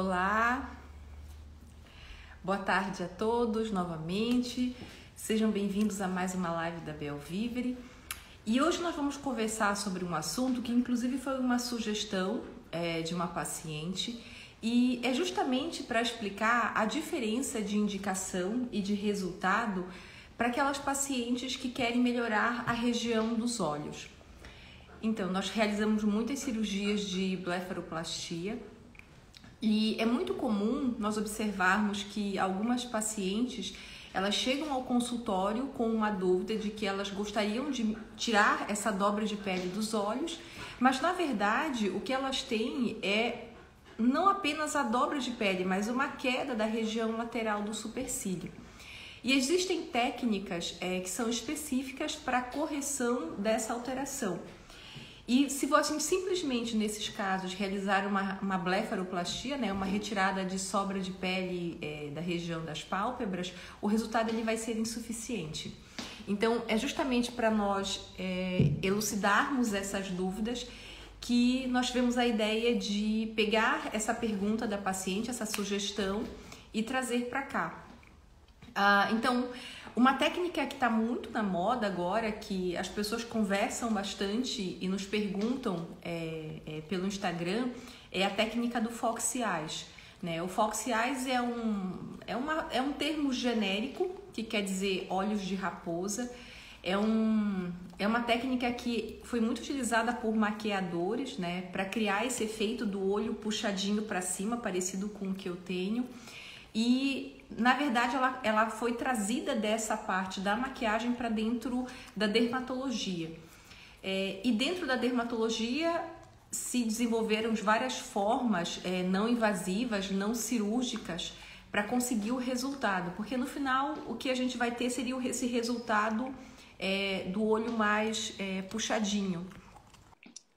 Olá, boa tarde a todos novamente. Sejam bem-vindos a mais uma live da Bel Vivere. E hoje nós vamos conversar sobre um assunto que, inclusive, foi uma sugestão é, de uma paciente e é justamente para explicar a diferença de indicação e de resultado para aquelas pacientes que querem melhorar a região dos olhos. Então, nós realizamos muitas cirurgias de blefaroplastia e é muito comum nós observarmos que algumas pacientes elas chegam ao consultório com uma dúvida de que elas gostariam de tirar essa dobra de pele dos olhos, mas na verdade o que elas têm é não apenas a dobra de pele, mas uma queda da região lateral do supercílio. E existem técnicas é, que são específicas para a correção dessa alteração. E se você simplesmente, nesses casos, realizar uma, uma blefaroplastia, né, uma retirada de sobra de pele é, da região das pálpebras, o resultado ele vai ser insuficiente. Então, é justamente para nós é, elucidarmos essas dúvidas que nós tivemos a ideia de pegar essa pergunta da paciente, essa sugestão, e trazer para cá. Ah, então, uma técnica que está muito na moda agora, que as pessoas conversam bastante e nos perguntam é, é, pelo Instagram, é a técnica do Fox Eyes. Né? O Fox Eyes é um, é, uma, é um termo genérico que quer dizer olhos de raposa. É, um, é uma técnica que foi muito utilizada por maquiadores né, para criar esse efeito do olho puxadinho para cima, parecido com o que eu tenho. E na verdade, ela, ela foi trazida dessa parte da maquiagem para dentro da dermatologia. É, e dentro da dermatologia se desenvolveram várias formas é, não invasivas, não cirúrgicas, para conseguir o resultado, porque no final o que a gente vai ter seria esse resultado é, do olho mais é, puxadinho.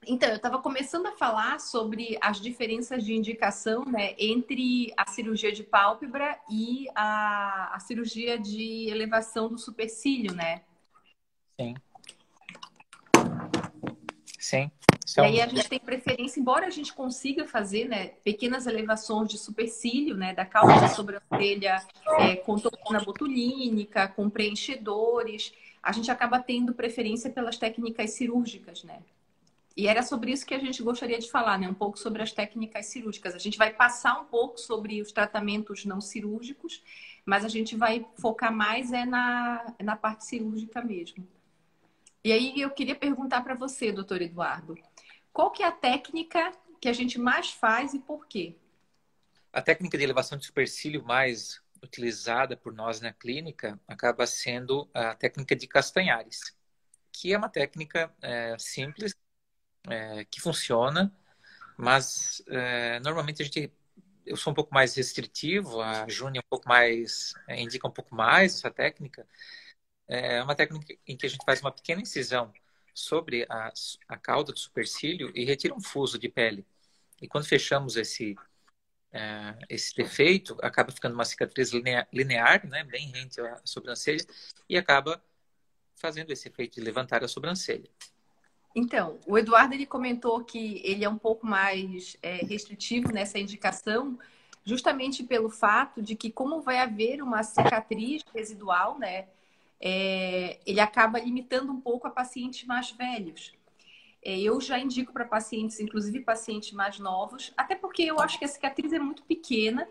Então, eu estava começando a falar sobre as diferenças de indicação né, entre a cirurgia de pálpebra e a, a cirurgia de elevação do supercílio, né? Sim. Sim. E aí a gente tem preferência, embora a gente consiga fazer né, pequenas elevações de supercílio, né, da cauda da sobrancelha é, com toxina botulínica, com preenchedores, a gente acaba tendo preferência pelas técnicas cirúrgicas, né? E era sobre isso que a gente gostaria de falar, né? Um pouco sobre as técnicas cirúrgicas. A gente vai passar um pouco sobre os tratamentos não cirúrgicos, mas a gente vai focar mais é na, na parte cirúrgica mesmo. E aí eu queria perguntar para você, doutor Eduardo, qual que é a técnica que a gente mais faz e por quê? A técnica de elevação de supercílio mais utilizada por nós na clínica acaba sendo a técnica de Castanhares, que é uma técnica é, simples, é, que funciona, mas é, normalmente a gente eu sou um pouco mais restritivo, a Júnia um pouco mais é, indica um pouco mais essa técnica. É uma técnica em que a gente faz uma pequena incisão sobre a, a cauda do supercílio e retira um fuso de pele. E quando fechamos esse é, esse defeito, acaba ficando uma cicatriz linear, linear né, bem rente à sobrancelha e acaba fazendo esse efeito de levantar a sobrancelha. Então, o Eduardo ele comentou que ele é um pouco mais é, restritivo nessa indicação, justamente pelo fato de que, como vai haver uma cicatriz residual, né, é, ele acaba limitando um pouco a pacientes mais velhos. É, eu já indico para pacientes, inclusive pacientes mais novos, até porque eu acho que a cicatriz é muito pequena.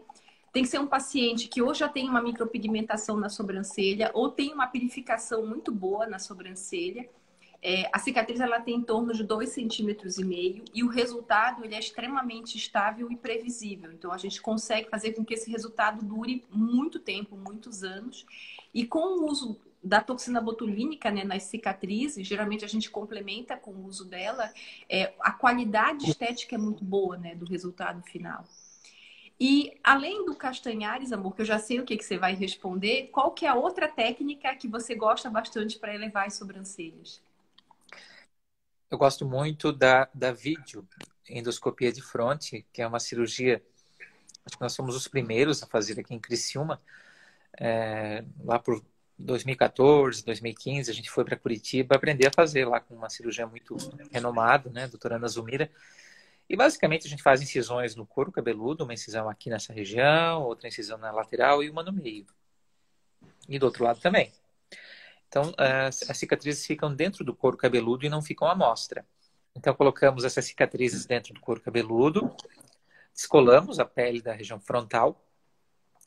Tem que ser um paciente que ou já tem uma micropigmentação na sobrancelha ou tem uma purificação muito boa na sobrancelha é, a cicatriz ela tem em torno de 2,5 centímetros e meio e o resultado ele é extremamente estável e previsível. Então a gente consegue fazer com que esse resultado dure muito tempo, muitos anos. E com o uso da toxina botulínica né, nas cicatrizes, geralmente a gente complementa com o uso dela, é, a qualidade estética é muito boa né, do resultado final. E além do castanhares, amor, que eu já sei o que, que você vai responder, qual que é a outra técnica que você gosta bastante para elevar as sobrancelhas? Eu gosto muito da, da vídeo endoscopia de fronte, que é uma cirurgia, acho que nós somos os primeiros a fazer aqui em Criciúma. É, lá por 2014, 2015, a gente foi para Curitiba aprender a fazer lá com uma cirurgia muito renomada, né, doutora Ana Zumira. E basicamente a gente faz incisões no couro cabeludo, uma incisão aqui nessa região, outra incisão na lateral e uma no meio. E do outro lado também. Então, as, as cicatrizes ficam dentro do couro cabeludo e não ficam à mostra. Então, colocamos essas cicatrizes dentro do couro cabeludo, descolamos a pele da região frontal,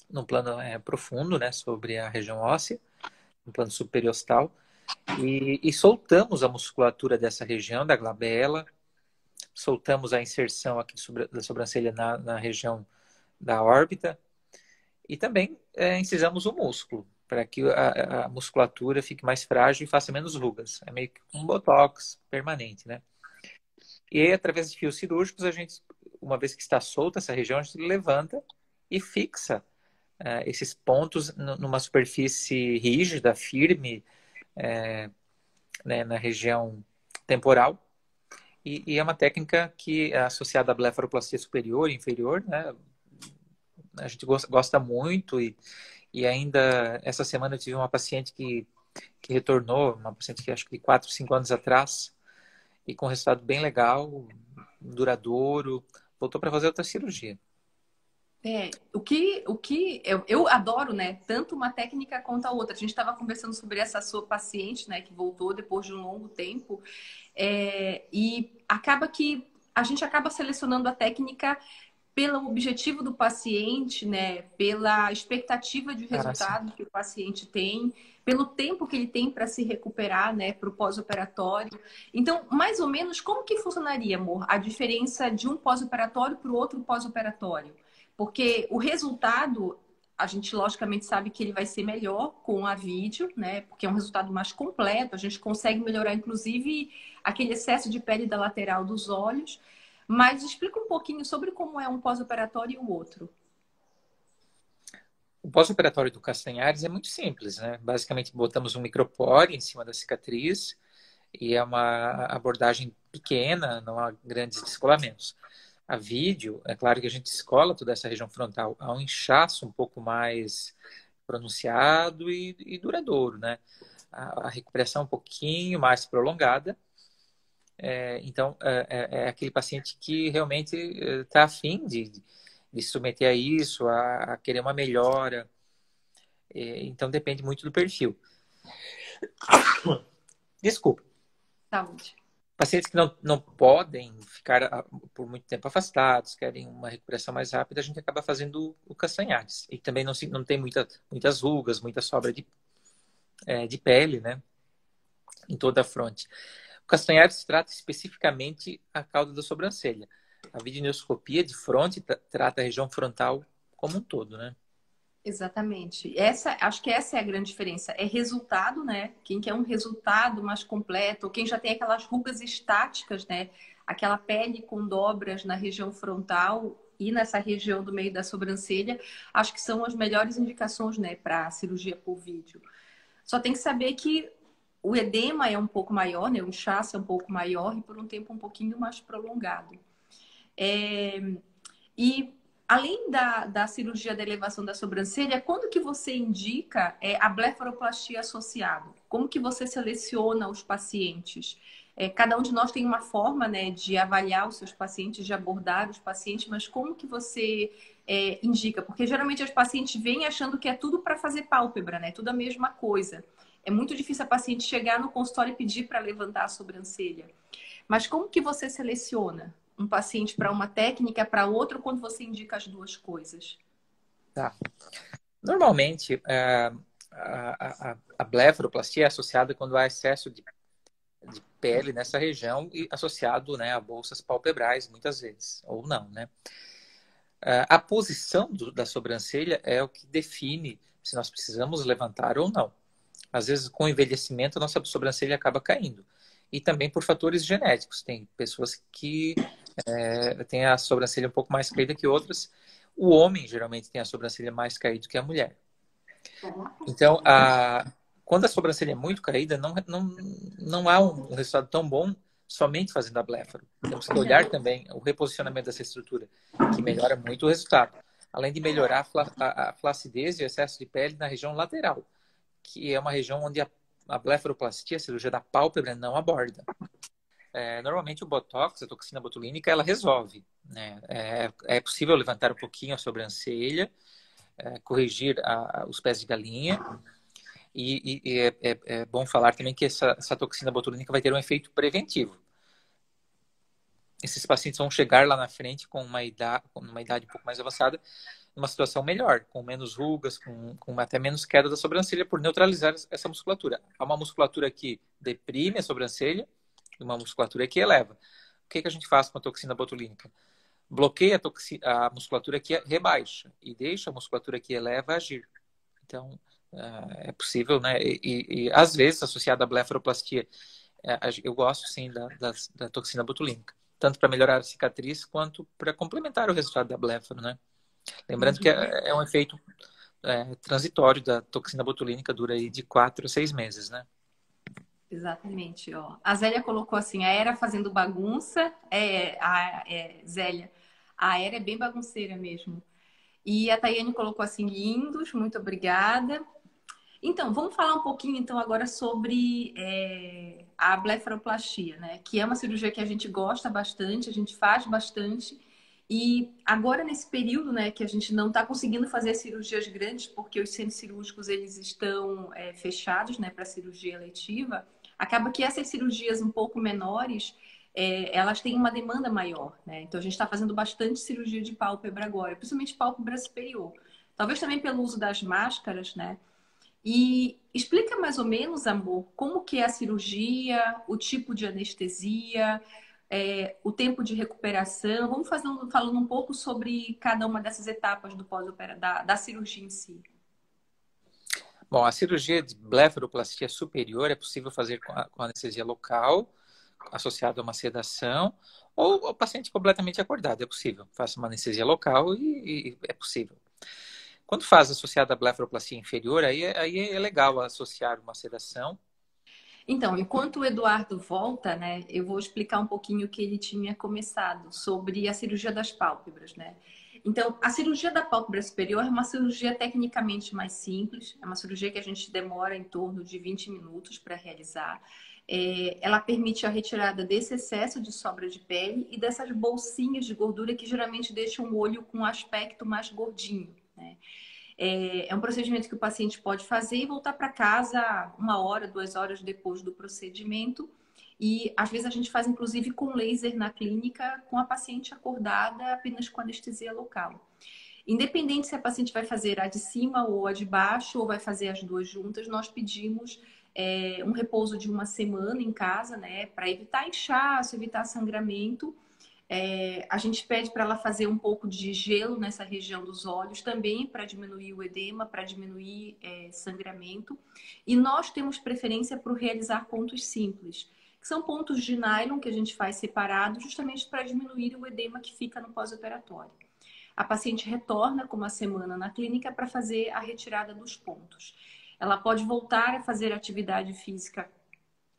num plano é, profundo, né, sobre a região óssea, no plano superiostal, e, e soltamos a musculatura dessa região, da glabela, soltamos a inserção aqui da sobrancelha na, na região da órbita e também é, incisamos o músculo para que a, a, musculatura fique mais frágil e faça menos rugas. É meio que um botox permanente, né? E aí, através de fios cirúrgicos, a gente, uma vez que está solta essa região, a gente levanta e fixa uh, esses pontos numa superfície rígida, firme, é, né, na região temporal. E, e, é uma técnica que é associada à blefaroplastia superior e inferior, né? A gente gosta, gosta muito e, e ainda essa semana eu tive uma paciente que, que retornou, uma paciente que acho que 4, 5 anos atrás, e com resultado bem legal, duradouro, voltou para fazer outra cirurgia. É, o que, o que eu, eu adoro, né? Tanto uma técnica quanto a outra. A gente estava conversando sobre essa sua paciente, né? Que voltou depois de um longo tempo. É, e acaba que a gente acaba selecionando a técnica pelo objetivo do paciente, né? Pela expectativa de resultado ah, que o paciente tem, pelo tempo que ele tem para se recuperar, né? Para o pós-operatório. Então, mais ou menos, como que funcionaria, amor? A diferença de um pós-operatório para o outro pós-operatório? Porque o resultado, a gente logicamente sabe que ele vai ser melhor com a vídeo, né? Porque é um resultado mais completo, a gente consegue melhorar, inclusive, aquele excesso de pele da lateral dos olhos. Mas explica um pouquinho sobre como é um pós-operatório e o outro. O pós-operatório do Castanhares é muito simples, né? Basicamente, botamos um micropore em cima da cicatriz e é uma abordagem pequena, não há grandes descolamentos a vídeo, é claro que a gente escola toda essa região frontal a um inchaço um pouco mais pronunciado e, e duradouro, né? A, a, recuperação um pouquinho mais prolongada. É, então, é, é, é, aquele paciente que realmente está é, afim de, de se submeter a isso, a, a querer uma melhora. É, então, depende muito do perfil. Desculpa. Saúde pacientes que não, não podem ficar ah, por muito tempo afastados, querem uma recuperação mais rápida, a gente acaba fazendo o castanhares. E também não, se, não tem muita, muitas rugas, muita sobra de, é, de pele, né? Em toda a fronte. O castanhares trata especificamente a cauda da sobrancelha. A videonoscopia de fronte trata a região frontal como um todo, né? Exatamente. Essa, acho que essa é a grande diferença. É resultado, né? Quem quer um resultado mais completo, quem já tem aquelas rugas estáticas, né? Aquela pele com dobras na região frontal e nessa região do meio da sobrancelha, acho que são as melhores indicações, né, para cirurgia por vídeo. Só tem que saber que o edema é um pouco maior, né? O inchaço é um pouco maior e por um tempo um pouquinho mais prolongado. É... E além da, da cirurgia da elevação da sobrancelha, quando que você indica é, a blefaroplastia associada? Como que você seleciona os pacientes? É, cada um de nós tem uma forma né, de avaliar os seus pacientes, de abordar os pacientes, mas como que você é, indica? Porque geralmente os pacientes vêm achando que é tudo para fazer pálpebra, né? Tudo a mesma coisa. É muito difícil a paciente chegar no consultório e pedir para levantar a sobrancelha. Mas como que você seleciona? um paciente para uma técnica para outra quando você indica as duas coisas? Tá. Normalmente, é, a, a, a blefaroplastia é associada quando há excesso de, de pele nessa região e associado né, a bolsas palpebrais, muitas vezes, ou não, né? É, a posição do, da sobrancelha é o que define se nós precisamos levantar ou não. Às vezes, com o envelhecimento, a nossa sobrancelha acaba caindo. E também por fatores genéticos. Tem pessoas que é, tem a sobrancelha um pouco mais caída que outras. O homem geralmente tem a sobrancelha mais caída que a mulher. Então, a, quando a sobrancelha é muito caída, não, não, não há um resultado tão bom somente fazendo a bléfaro. Temos que olhar também o reposicionamento dessa estrutura, que melhora muito o resultado. Além de melhorar a flacidez e o excesso de pele na região lateral, que é uma região onde a, a blefaroplastia, a cirurgia da pálpebra, não aborda. é, normalmente o Botox, a toxina botulínica, ela resolve. Né? É, é possível levantar um pouquinho a sobrancelha, é, corrigir a, os pés de galinha. E, e, e é, é, é, bom falar também que essa, essa toxina botulínica vai ter um efeito preventivo. Esses pacientes vão chegar lá na frente com uma idade, com uma idade um pouco mais avançada, numa situação melhor, com menos rugas, com, com até menos queda da sobrancelha, por neutralizar essa musculatura. Há uma musculatura que deprime a sobrancelha e uma musculatura que eleva. O que, que a gente faz com a toxina botulínica? Bloqueia a, a musculatura que rebaixa e deixa a musculatura que eleva agir. Então, é possível, né? E, e, e às vezes, associada à blefaroplastia, é, eu gosto sim da, da, da toxina botulínica, tanto para melhorar a cicatriz quanto para complementar o resultado da blefaro, né? Lembrando que é, é um efeito é, transitório da toxina botulínica, dura aí de quatro a seis meses, né? Exatamente, ó. A Zélia colocou assim, a Era fazendo bagunça, é, a é, Zélia, a Era é bem bagunceira mesmo. E a Tayane colocou assim, lindos, muito obrigada. Então, vamos falar um pouquinho então agora sobre é, a blefaroplastia, né? Que é uma cirurgia que a gente gosta bastante, a gente faz bastante. E agora nesse período, né, que a gente não está conseguindo fazer cirurgias grandes porque os centros cirúrgicos eles estão é, fechados, né, para cirurgia eletiva, acaba que essas cirurgias um pouco menores é, elas têm uma demanda maior, né? Então a gente está fazendo bastante cirurgia de pálpebra agora, principalmente pálpebra superior. Talvez também pelo uso das máscaras, né? E explica mais ou menos, amor, como que é a cirurgia, o tipo de anestesia, é, o tempo de recuperação. Vamos fazendo, falando um pouco sobre cada uma dessas etapas do pós-operatório, da, da cirurgia em si. Bom, a cirurgia de blefaroplastia superior é possível fazer com, a, com anestesia local, associado a uma sedação, ou o paciente completamente acordado, é possível. Faça uma anestesia local e, e é possível. Quando faz associada a blefaroplastia inferior, aí, é, aí é legal associar uma sedação. Então, enquanto o Eduardo volta, né, eu vou explicar um pouquinho o que ele tinha começado sobre a cirurgia das pálpebras, né? Então, a cirurgia da pálpebra superior é uma cirurgia tecnicamente mais simples, é uma cirurgia que a gente demora em torno de 20 minutos para realizar. É, ela permite a retirada desse excesso de sobra de pele e dessas bolsinhas de gordura que geralmente deixam o olho com um aspecto mais gordinho. Né? É, é um procedimento que o paciente pode fazer e voltar para casa uma hora, duas horas depois do procedimento. E às vezes a gente faz inclusive com laser na clínica, com a paciente acordada, apenas com anestesia local. Independente se a paciente vai fazer a de cima ou a de baixo, ou vai fazer as duas juntas, nós pedimos é, um repouso de uma semana em casa, né, para evitar inchaço, evitar sangramento é, a gente pede para ela fazer um pouco de gelo nessa região dos olhos também para diminuir o edema, para diminuir é, sangramento. E nós temos preferência por realizar pontos simples, que são pontos de nylon que a gente faz separado justamente para diminuir o edema que fica no pós-operatório. A paciente retorna com uma semana na clínica para fazer a retirada dos pontos. Ela pode voltar a fazer atividade física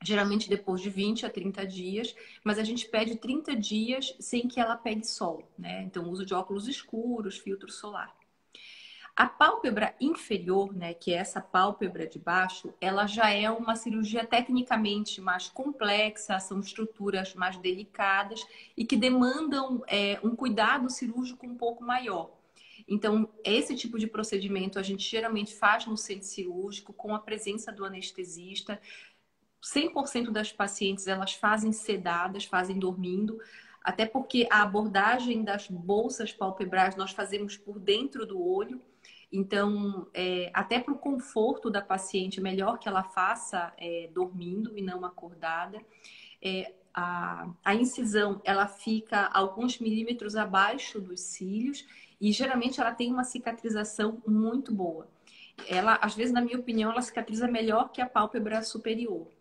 geralmente depois de 20 a 30 dias, mas a gente pede 30 dias sem que ela pegue sol, né? Então, uso de óculos escuros, filtro solar. A pálpebra inferior, né, que é essa pálpebra de baixo, ela já é uma cirurgia tecnicamente mais complexa, são estruturas mais delicadas e que demandam é, um cuidado cirúrgico um pouco maior. Então, esse tipo de procedimento a gente geralmente faz no centro cirúrgico com a presença do anestesista. 100% das pacientes elas fazem sedadas, fazem dormindo, até porque a abordagem das bolsas palpebrais nós fazemos por dentro do olho. Então, é, até para o conforto da paciente, é melhor que ela faça é, dormindo e não acordada. É, a, a, incisão ela fica alguns milímetros abaixo dos cílios e geralmente ela tem uma cicatrização muito boa. Ela, às vezes, na minha opinião, ela cicatriza melhor que a pálpebra superior.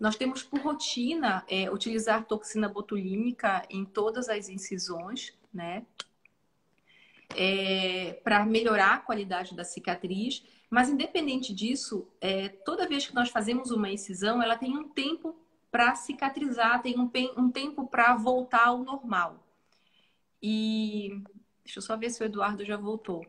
Nós temos por rotina é, utilizar toxina botulínica em todas as incisões, né? É, para melhorar a qualidade da cicatriz. Mas, independente disso, é, toda vez que nós fazemos uma incisão, ela tem um tempo para cicatrizar, tem um, um tempo para voltar ao normal. E deixa eu só ver se o Eduardo já voltou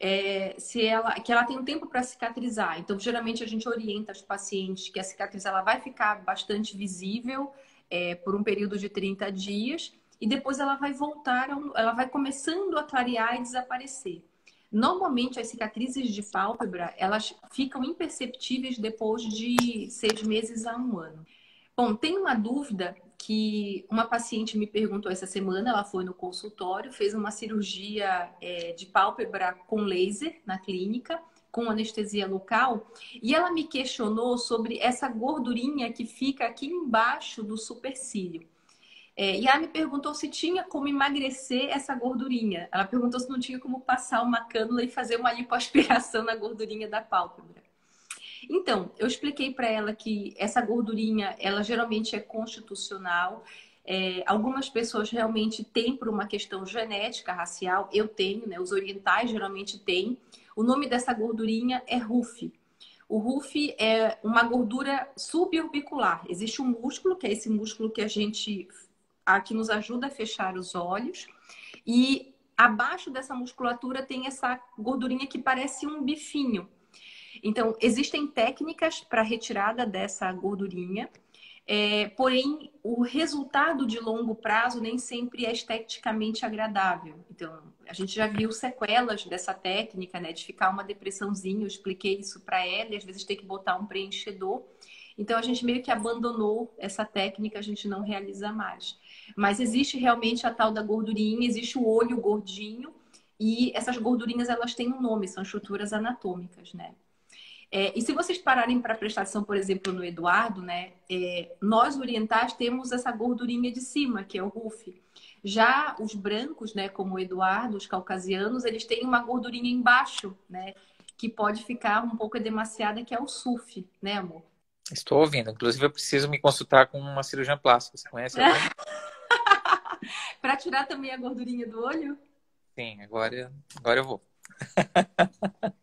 é, se ela, que ela tem um tempo para cicatrizar. Então, geralmente a gente orienta as pacientes que a cicatriz ela vai ficar bastante visível é, por um período de 30 dias e depois ela vai voltar, ela vai começando a clarear e desaparecer. Normalmente as cicatrizes de pálpebra elas ficam imperceptíveis depois de seis meses a um ano. Bom, tem uma dúvida que uma paciente me perguntou essa semana, ela foi no consultório, fez uma cirurgia é, de pálpebra com laser na clínica, com anestesia local, e ela me questionou sobre essa gordurinha que fica aqui embaixo do supercílio. É, e ela me perguntou se tinha como emagrecer essa gordurinha. Ela perguntou se não tinha como passar uma cânula e fazer uma lipoaspiração na gordurinha da pálpebra. Então, eu expliquei para ela que essa gordurinha, ela geralmente é constitucional. É, algumas pessoas realmente têm por uma questão genética, racial. Eu tenho, né? Os orientais geralmente têm. O nome dessa gordurinha é RUF. O RUF é uma gordura suborbicular. Existe um músculo, que é esse músculo que a gente a que nos ajuda a fechar os olhos. E abaixo dessa musculatura tem essa gordurinha que parece um bifinho. Então, existem técnicas para retirada dessa gordurinha, é, porém, o resultado de longo prazo nem sempre é esteticamente agradável. Então, a gente já viu sequelas dessa técnica, né, de ficar uma depressãozinha. Eu expliquei isso para ela, e às vezes tem que botar um preenchedor. Então, a gente meio que abandonou essa técnica, a gente não realiza mais. Mas existe realmente a tal da gordurinha, existe o olho gordinho, e essas gordurinhas elas têm um nome, são estruturas anatômicas, né? É, e se vocês pararem para prestar atenção, por exemplo, no Eduardo, né? É, nós orientais temos essa gordurinha de cima, que é o RUF. Já os brancos, né, como o Eduardo, os caucasianos, eles têm uma gordurinha embaixo, né? Que pode ficar um pouco demasiada, que é o SUF, né, amor? Estou ouvindo. Inclusive, eu preciso me consultar com uma cirurgiã plástica. Você conhece para tirar também a gordurinha do olho? Sim, agora, agora eu vou.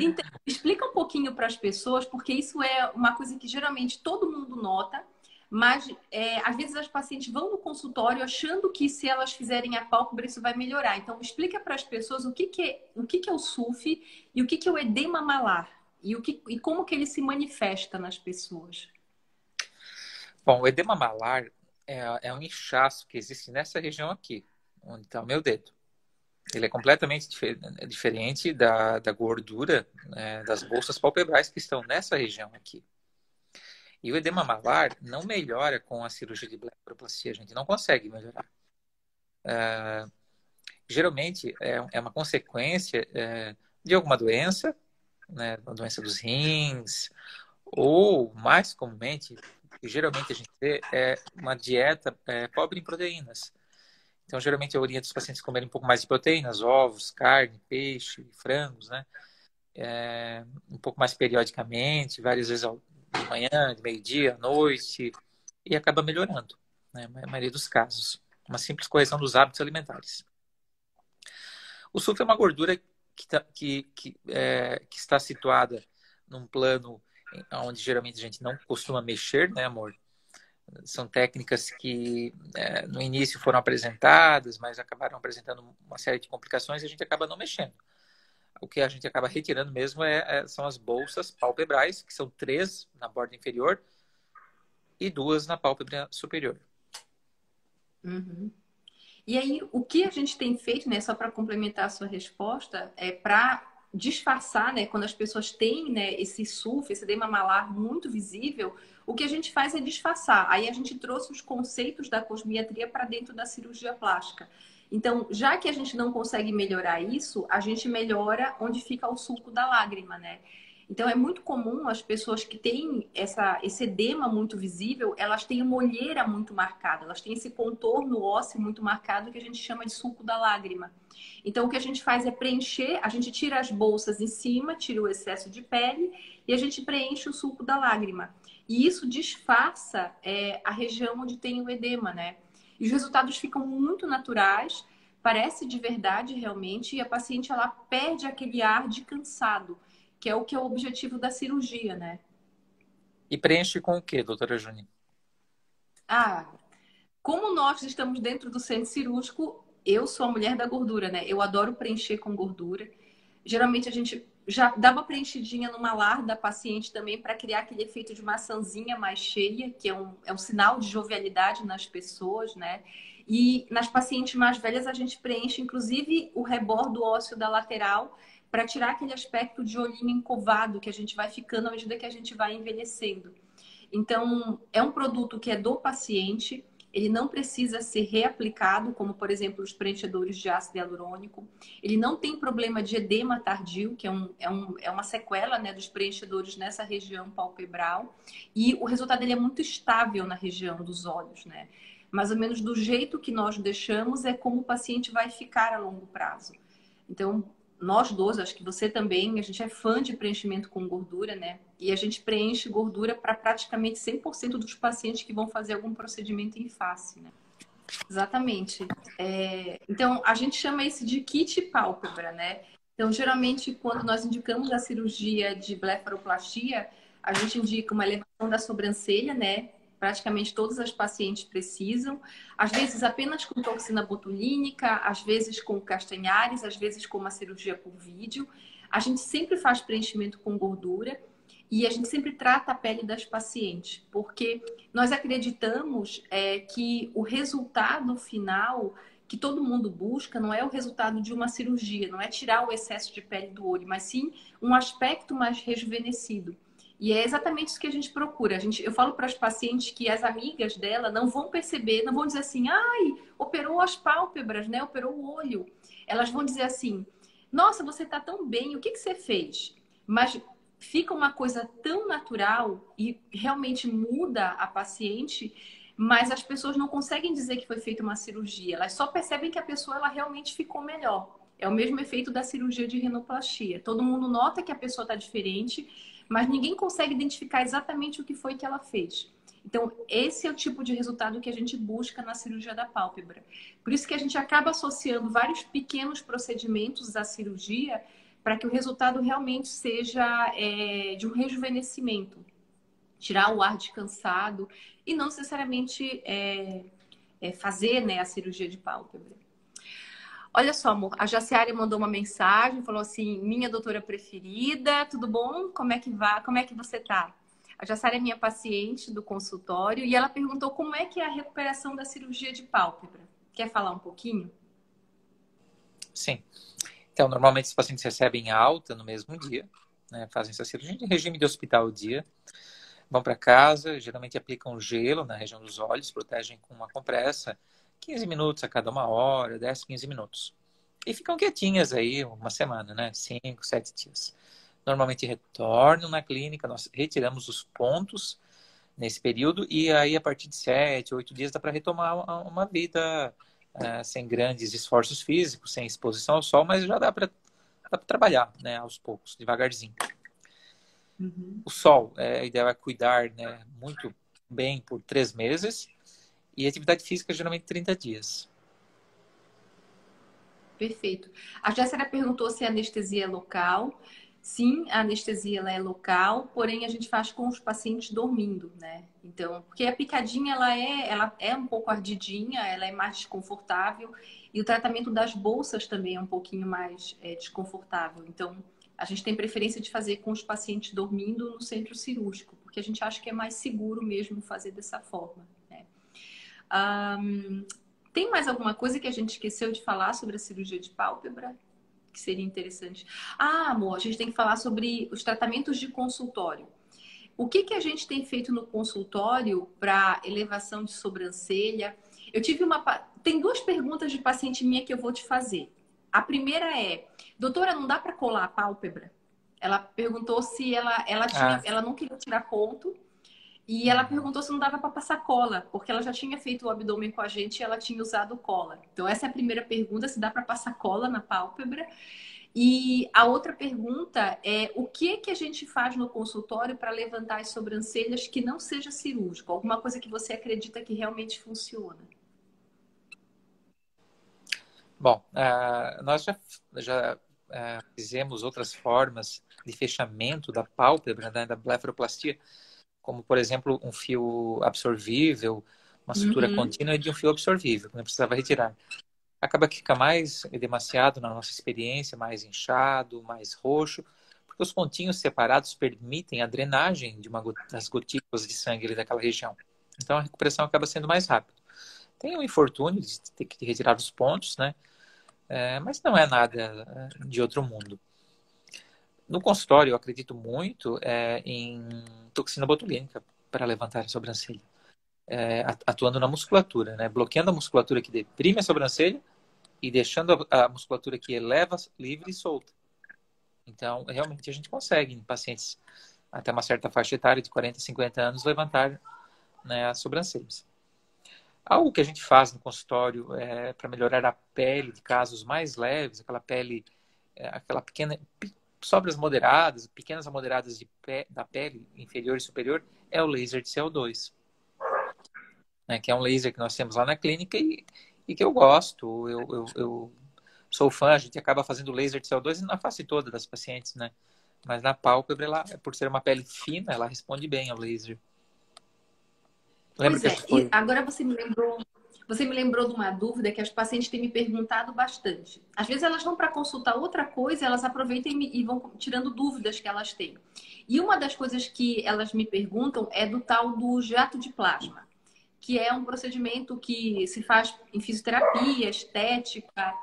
Então, explica um pouquinho para as pessoas, porque isso é uma coisa que geralmente todo mundo nota, mas é, às vezes as pacientes vão no consultório achando que se elas fizerem a pálpebra isso vai melhorar. Então, explica para as pessoas o que, que, é, o que, que é o SUF e o que, que é o edema malar e, o que, e como que ele se manifesta nas pessoas. Bom, o edema malar é, é um inchaço que existe nessa região aqui, onde está o meu dedo. Ele é completamente difer diferente da, da gordura né, das bolsas palpebrais que estão nessa região aqui. E o edema malar não melhora com a cirurgia de blefaroplastia, a gente não consegue melhorar. Uh, geralmente é, é, uma consequência é, de alguma doença, né, uma doença dos rins, ou mais comumente, geralmente a gente vê, é uma dieta é, pobre em proteínas. Então, geralmente eu oriento os pacientes a comerem um pouco mais de proteínas, ovos, carne, peixe, frangos, né? É, um pouco mais periodicamente, várias vezes ao, de manhã, de meio-dia, à noite, e acaba melhorando, né? Na maioria dos casos. Uma simples correção dos hábitos alimentares. O sulfo é uma gordura que, tá, que, que, é, que está situada num plano onde geralmente a gente não costuma mexer, né, amor? São técnicas que é, no início foram apresentadas, mas acabaram apresentando uma série de complicações e a gente acaba não mexendo. O que a gente acaba retirando mesmo é, é, são as bolsas palpebrais, que são três na borda inferior e duas na pálpebra superior. Uhum. E aí, o que a gente tem feito, né, só para complementar a sua resposta, é para disfarçar, né, quando as pessoas têm, né, esse sulfo, esse edema malar muito visível, o que a gente faz é disfarçar. Aí a gente trouxe os conceitos da cosmiatria para dentro da cirurgia plástica. Então, já que a gente não consegue melhorar isso, a gente melhora onde fica o sulco da lágrima, né? Então, é muito comum as pessoas que têm essa, esse edema muito visível, elas têm uma olheira muito marcada, elas têm esse contorno ósseo muito marcado que a gente chama de sulco da lágrima. Então, o que a gente faz é preencher, a gente tira as bolsas em cima, tira o excesso de pele e a gente preenche o sulco da lágrima. E isso disfarça é, a região onde tem o edema, né? E os resultados ficam muito naturais, parece de verdade realmente, e a paciente ela perde aquele ar de cansado que é o que é o objetivo da cirurgia, né? E preenche com o que, doutora Juni? Ah, como nós estamos dentro do centro cirúrgico, eu sou a mulher da gordura, né? Eu adoro preencher com gordura. Geralmente a gente já dá uma preenchidinha no malar da paciente também para criar aquele efeito de maçãzinha mais cheia, que é um, é um sinal de jovialidade nas pessoas, né? E nas pacientes mais velhas a gente preenche inclusive o rebordo ósseo da lateral para tirar aquele aspecto de olhinho encovado que a gente vai ficando à medida que a gente vai envelhecendo. Então, é um produto que é do paciente, ele não precisa ser reaplicado, como por exemplo os preenchedores de ácido hialurônico. Ele não tem problema de edema tardio, que é, um, é, um, é uma sequela né, dos preenchedores nessa região palpebral. E o resultado dele é muito estável na região dos olhos, né? Mais ou menos do jeito que nós deixamos é como o paciente vai ficar a longo prazo. Então, nós dois, acho que você também, a gente é fã de preenchimento com gordura, né? E a gente preenche gordura para praticamente 100% dos pacientes que vão fazer algum procedimento em face, né? Exatamente. É... Então, a gente chama isso de kit pálpebra, né? Então, geralmente, quando nós indicamos a cirurgia de blefaroplastia, a gente indica uma elevação da sobrancelha, né? Praticamente todas as pacientes precisam, às vezes apenas com toxina botulínica, às vezes com castanhares, às vezes com uma cirurgia por vídeo. A gente sempre faz preenchimento com gordura e a gente sempre trata a pele das pacientes, porque nós acreditamos é, que o resultado final que todo mundo busca não é o resultado de uma cirurgia, não é tirar o excesso de pele do olho, mas sim um aspecto mais rejuvenescido. E é exatamente isso que a gente procura. A gente, eu falo para as pacientes que as amigas dela não vão perceber, não vão dizer assim, ai, operou as pálpebras, né? Operou o olho. Elas vão dizer assim, nossa, você está tão bem, o que, que você fez? Mas fica uma coisa tão natural e realmente muda a paciente, mas as pessoas não conseguem dizer que foi feita uma cirurgia. Elas só percebem que a pessoa ela realmente ficou melhor. É o mesmo efeito da cirurgia de rinoplastia. Todo mundo nota que a pessoa está diferente mas ninguém consegue identificar exatamente o que foi que ela fez. Então, esse é o tipo de resultado que a gente busca na cirurgia da pálpebra. Por isso que a gente acaba associando vários pequenos procedimentos à cirurgia para que o resultado realmente seja é, de um rejuvenescimento. Tirar o ar de cansado e não necessariamente é, é fazer né, a cirurgia de pálpebra. Olha só, amor, a Jaciara mandou uma mensagem, falou assim: minha doutora preferida, tudo bom? Como é que vai? Como é que você tá? A Jaciara é minha paciente do consultório e ela perguntou como é que é a recuperação da cirurgia de pálpebra. Quer falar um pouquinho? Sim. Então, normalmente os pacientes recebem alta no mesmo dia, né? fazem essa cirurgia em regime de hospital o dia, vão para casa, geralmente aplicam gelo na região dos olhos, protegem com uma compressa 15 minutos a cada uma hora, 10, 15 minutos. E ficam quietinhas aí uma semana, né? 5, 7 dias. Normalmente retornam na clínica, nós retiramos os pontos nesse período e aí a partir de 7, 8 dias dá para retomar uma vida uh, sem grandes esforços físicos, sem exposição ao sol, mas já dá para trabalhar, né? Aos poucos, devagarzinho. Uhum. O sol, é, a ideia é cuidar né, muito bem por três meses e atividade física, geralmente 30 dias. Perfeito. A Jéssica perguntou se a anestesia é local. Sim, a anestesia ela é local, porém a gente faz com os pacientes dormindo, né? Então, porque a picadinha ela é, ela é um pouco ardidinha, ela é mais desconfortável e o tratamento das bolsas também é um pouquinho mais é, desconfortável. Então, a gente tem preferência de fazer com os pacientes dormindo no centro cirúrgico, porque a gente acha que é mais seguro mesmo fazer dessa forma. Um, tem mais alguma coisa que a gente esqueceu de falar sobre a cirurgia de pálpebra? Que seria interessante. Ah, amor, a gente tem que falar sobre os tratamentos de consultório. O que, que a gente tem feito no consultório para elevação de sobrancelha? Eu tive uma. Tem duas perguntas de paciente minha que eu vou te fazer. A primeira é: doutora, não dá para colar a pálpebra? Ela perguntou se ela, ela, tinha, ah. ela não queria tirar ponto e ela perguntou se não dava para passar cola, porque ela já tinha feito o abdômen com a gente e ela tinha usado cola. Então, essa é a primeira pergunta: se dá para passar cola na pálpebra. E a outra pergunta é o que que a gente faz no consultório para levantar as sobrancelhas que não seja cirúrgico? Alguma coisa que você acredita que realmente funciona? Bom, uh, nós já, já uh, fizemos outras formas de fechamento da pálpebra, né, da blefaroplastia, como por exemplo um fio absorvível, uma sutura uhum. contínua de um fio absorvível, que não precisava retirar. acaba que fica mais demasiado na nossa experiência, mais inchado, mais roxo, porque os pontinhos separados permitem a drenagem de uma das gotículas de sangue ali daquela região. Então a recuperação acaba sendo mais rápida. Tem o infortúnio de ter que retirar os pontos, né? É, mas não é nada é, de outro mundo. No consultório, eu acredito muito é, em toxina botulínica para levantar a sobrancelha, é, atuando na musculatura, né? bloqueando a musculatura que deprime a sobrancelha e deixando a, a musculatura que eleva livre e solta. Então, realmente a gente consegue, em pacientes até uma certa faixa etária de 40, 50 anos, levantar né, as sobrancelhas. Algo que a gente faz no consultório é, para melhorar a pele de casos mais leves, aquela pele, é, aquela pequena, sobras moderadas, pequenas a moderadas de pé, da pele inferior e superior, é o laser de CO2. Né, que é um laser que nós temos lá na clínica e, e que eu gosto. Eu, eu, eu, sou fã, a gente acaba fazendo laser de CO2 na face toda das pacientes, né? Mas na pálpebra, ela, por ser uma pele fina, ela responde bem ao laser. Lembra pois é, foi... agora você me lembrou, você me lembrou de uma dúvida que as pacientes têm me perguntado bastante. Às vezes elas vão para consultar outra coisa, elas aproveitam e, vão tirando dúvidas que elas têm. E uma das coisas que elas me perguntam é do tal do jato de plasma, que é um procedimento que se faz em fisioterapia, estética.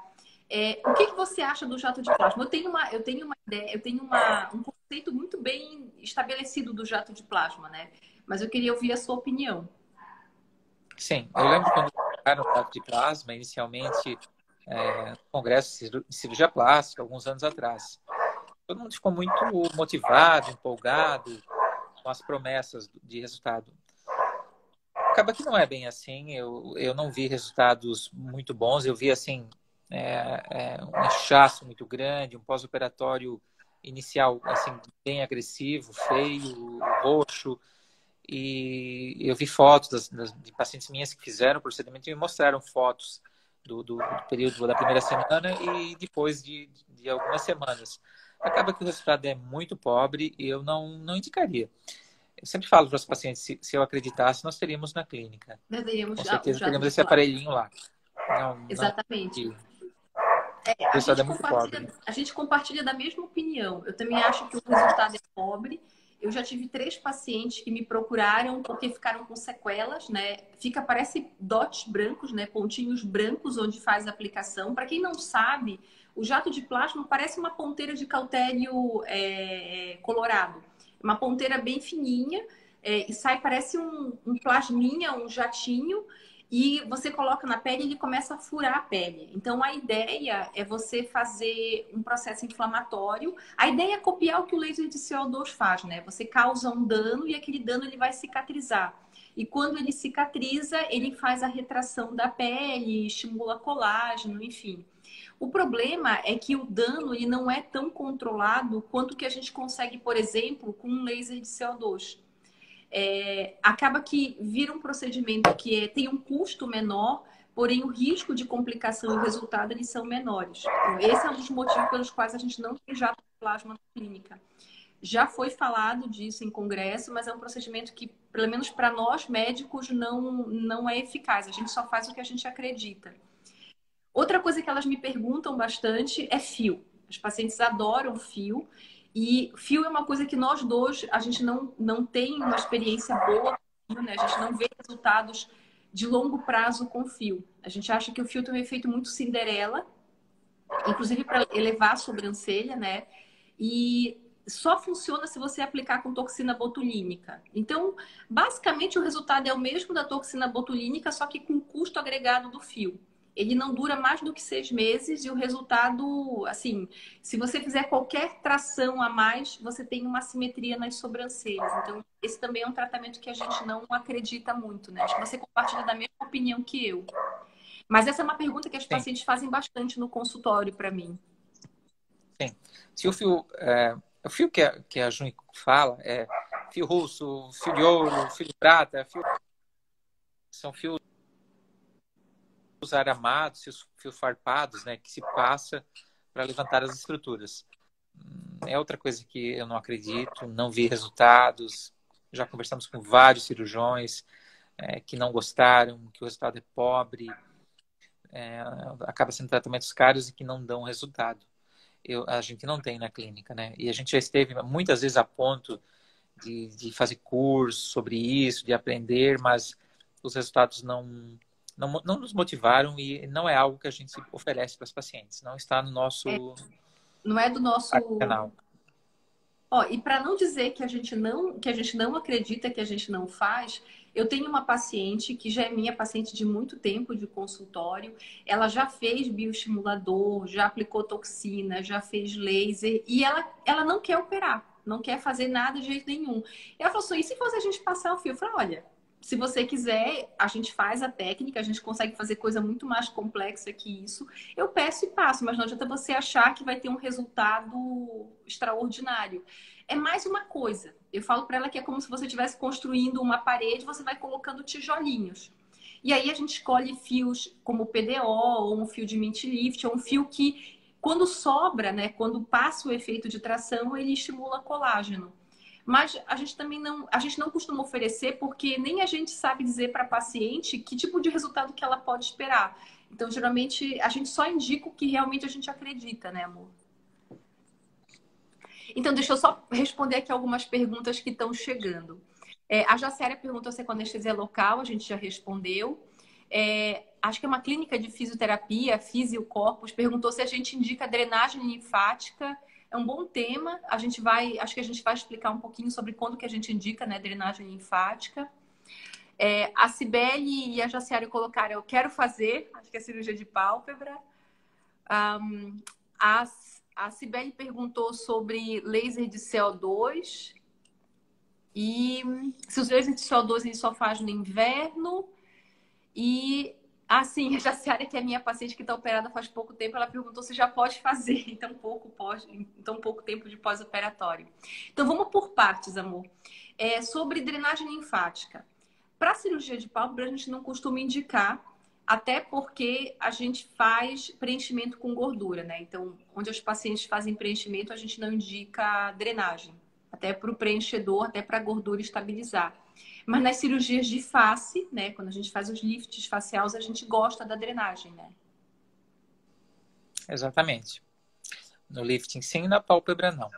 É, o que, que você acha do jato de plasma? Eu tenho uma, eu tenho uma ideia, eu tenho uma, um conceito muito bem estabelecido do jato de plasma, né? Mas eu queria ouvir a sua opinião. Sim, eu lembro quando colocaram o de plasma, inicialmente, é, no Congresso de Cirurgia Plástica, alguns anos atrás. Todo mundo ficou muito motivado, empolgado com as promessas de resultado. Acaba que não é bem assim, eu, eu não vi resultados muito bons, eu vi, assim, é, é, um inchaço muito grande, um pós-operatório inicial, assim, bem agressivo, feio, roxo, e eu vi fotos das, das, de pacientes minhas que fizeram o procedimento e me mostraram fotos do, do, do período da primeira semana e depois de, de, algumas semanas. Acaba que o resultado é muito pobre e eu não, não indicaria. Eu sempre falo para os pacientes, se, se, eu acreditasse, nós teríamos na clínica. Nós teríamos Com certeza já, teríamos esse aparelhinho lá. Não, Exatamente. Não, é, a, gente é a gente compartilha da mesma opinião. Eu também acho que o resultado é pobre eu já tive três pacientes que me procuraram porque ficaram com sequelas, né? Fica, parece dots brancos, né? Pontinhos brancos onde faz a aplicação. Para quem não sabe, o jato de plasma parece uma ponteira de cautério é, é, colorado. Uma ponteira bem fininha é, e sai, parece um, um plasminha, um jatinho e você coloca na pele e ele começa a furar a pele. Então a ideia é você fazer um processo inflamatório. A ideia é copiar o que o laser de CO2 faz, né? Você causa um dano e aquele dano ele vai cicatrizar. E quando ele cicatriza, ele faz a retração da pele, estimula colágeno, enfim. O problema é que o dano ele não é tão controlado quanto que a gente consegue, por exemplo, com um laser de CO2 é, acaba que vira um procedimento que é, tem um custo menor, porém o risco de complicação e o resultado eles são menores. Então, esse é um dos motivos pelos quais a gente não tem jato de plasma na clínica. Já foi falado disso em congresso, mas é um procedimento que, pelo menos para nós médicos, não, não é eficaz. A gente só faz o que a gente acredita. Outra coisa que elas me perguntam bastante é fio. Os pacientes adoram fio e fio é uma coisa que nós dois, a gente não, não tem uma experiência boa, né? A gente não vê resultados de longo prazo com fio. A gente acha que o fio tem um efeito muito Cinderela, inclusive para elevar a sobrancelha, né? E só funciona se você aplicar com toxina botulínica. Então, basicamente, o resultado é o mesmo da toxina botulínica, só que com custo agregado do fio ele não dura mais do que seis meses e o resultado, assim, se você fizer qualquer tração a mais, você tem uma simetria nas sobrancelhas. Então, esse também é um tratamento que a gente não acredita muito, né? Acho que você compartilha da mesma opinião que eu. Mas essa é uma pergunta que as Sim. pacientes fazem bastante no consultório para mim. Sim. Se o fio, é, o fio que a, que a Juni fala é fio russo, fio de ouro, fio de prata, fio... são fios os aramados e os fios farpados, né, que se passa para levantar as estruturas. Hum, é outra coisa que eu não acredito, não vi resultados. Já conversamos com vários cirurgiões é, que não gostaram, que o resultado é pobre. é, acaba sendo tratamentos caros e que não dão resultado. Eu, a gente não tem na clínica, né? E a gente já esteve muitas vezes a ponto de, de fazer curso sobre isso, de aprender, mas os resultados não, não, não nos motivaram e não é algo que a gente oferece para os pacientes. Não está no nosso. É, não é do nosso canal. Ó, e para não dizer que a gente não que a gente não acredita que a gente não faz, eu tenho uma paciente que já é minha paciente de muito tempo de consultório. Ela já fez bioestimulador, já aplicou toxina, já fez laser e ela, ela não quer operar, não quer fazer nada de jeito nenhum. E ela falou assim: e se fosse a gente passar o fio? Eu falei: olha, se você quiser, a gente faz a técnica, a gente consegue fazer coisa muito mais complexa que isso. Eu peço e passo, mas não adianta você achar que vai ter um resultado extraordinário. É mais uma coisa. Eu falo para ela que é como se você estivesse construindo uma parede, você vai colocando tijolinhos. E aí a gente escolhe fios como PDO, ou um fio de mint lift, ou um fio que, quando sobra, né, quando passa o efeito de tração, ele estimula colágeno. Mas a gente também não, a gente não costuma oferecer porque nem a gente sabe dizer para a paciente que tipo de resultado que ela pode esperar. Então, geralmente, a gente só indica o que realmente a gente acredita, né, amor? Então, deixa eu só responder aqui algumas perguntas que estão chegando. É, a Jacéria perguntou se é com anestesia local, a gente já respondeu. É, acho que é uma clínica de fisioterapia, Fisiocorpus, perguntou se a gente indica drenagem linfática é um bom tema. A gente vai, acho que a gente vai explicar um pouquinho sobre quando que a gente indica, né, drenagem linfática. É, a Cibele e a Jaciara colocaram, eu quero fazer, acho que é cirurgia de pálpebra. Um, a, a Cibele perguntou sobre laser de CO2 e se os lasers de CO2 a gente só faz no inverno. E ah, sim, a Jaciara, que é minha paciente que está operada faz pouco tempo, ela perguntou se já pode fazer em tão pouco, pós, em tão pouco tempo de pós-operatório. Então, vamos por partes, amor. É, sobre drenagem linfática. Para cirurgia de pálpebra, a gente não costuma indicar, até porque a gente faz preenchimento com gordura, né? Então, onde os pacientes fazem preenchimento, a gente não indica drenagem, até para o preenchedor, até para a gordura estabilizar. Mas nas cirurgias de face, né, quando a gente faz os lifts faciais, a gente gosta da drenagem, né? Exatamente. No lifting sim, na pálpebra não.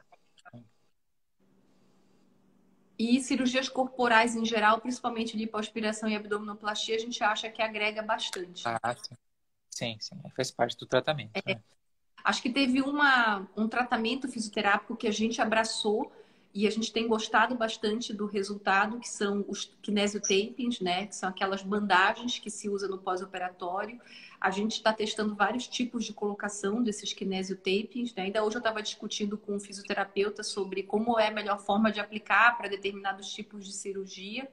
E cirurgias corporais em geral, principalmente lipoaspiração e abdominoplastia, a gente acha que agrega bastante. Ah, sim. Sim, sim. Faz parte do tratamento. É. Né? Acho que teve uma, um tratamento fisioterápico que a gente abraçou e a gente tem gostado bastante do resultado, que são os kinesiotapings, né? Que são aquelas bandagens que se usa no pós-operatório. A gente está testando vários tipos de colocação desses kinesiotapings, né? Ainda hoje eu estava discutindo com um fisioterapeuta sobre como é a melhor forma de aplicar para determinados tipos de cirurgia.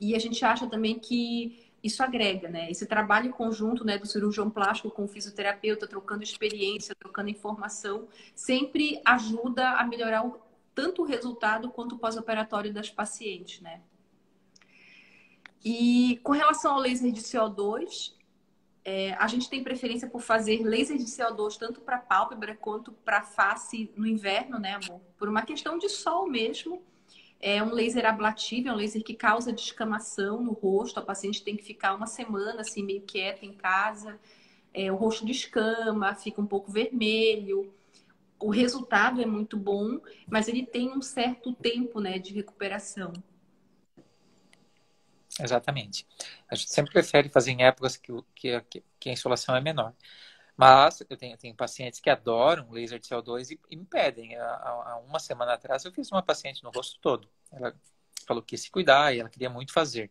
E a gente acha também que isso agrega, né? Esse trabalho conjunto, né, do cirurgião plástico com o fisioterapeuta, trocando experiência, trocando informação, sempre ajuda a melhorar o tanto o resultado quanto o pós-operatório das pacientes, né? E com relação ao laser de CO2, é, a gente tem preferência por fazer laser de CO2 tanto para pálpebra quanto para face no inverno, né, amor? Por uma questão de sol mesmo. É um laser ablativo, é um laser que causa descamação no rosto. A paciente tem que ficar uma semana assim meio quieta em casa. É, o rosto descama, fica um pouco vermelho o resultado é muito bom, mas ele tem um certo tempo né, de recuperação. Exatamente. A gente sempre prefere fazer em épocas que, que, que a insolação é menor. Mas eu tenho, tenho pacientes que adoram laser de CO2 e, e me pedem. Há, há, uma semana atrás eu fiz uma paciente no rosto todo. Ela falou que ia se cuidar e ela queria muito fazer.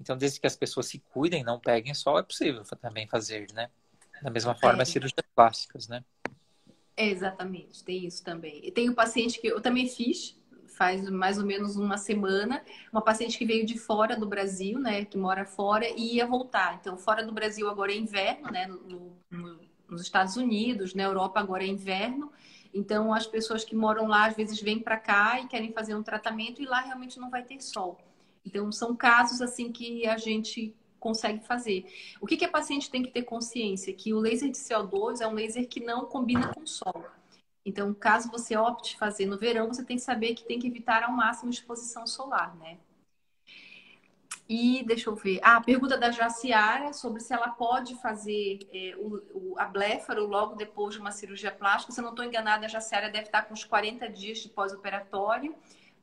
Então, desde que as pessoas se cuidem, não peguem sol, é possível também fazer, né? Da mesma forma, é. cirurgias plásticas, né? É, exatamente, tem isso também. E tem o paciente que eu também fiz, faz mais ou menos uma semana, uma paciente que veio de fora do Brasil, né, que mora fora e ia voltar. Então, fora do Brasil agora é inverno, né, no, no, nos Estados Unidos, na Europa agora é inverno. Então, as pessoas que moram lá às vezes vêm para cá e querem fazer um tratamento e lá realmente não vai ter sol. Então, são casos assim que a gente consegue fazer. O que, que a paciente tem que ter consciência? Que o laser de CO2 é um laser que não combina com o sol. Então, caso você opte fazer no verão, você tem que saber que tem que evitar ao máximo exposição solar, né? E deixa eu ver. Ah, a pergunta da Jaciara sobre se ela pode fazer é, o, o, a blefaro logo depois de uma cirurgia plástica. Se eu não estou enganada, a Jaciara deve estar com uns 40 dias de pós-operatório.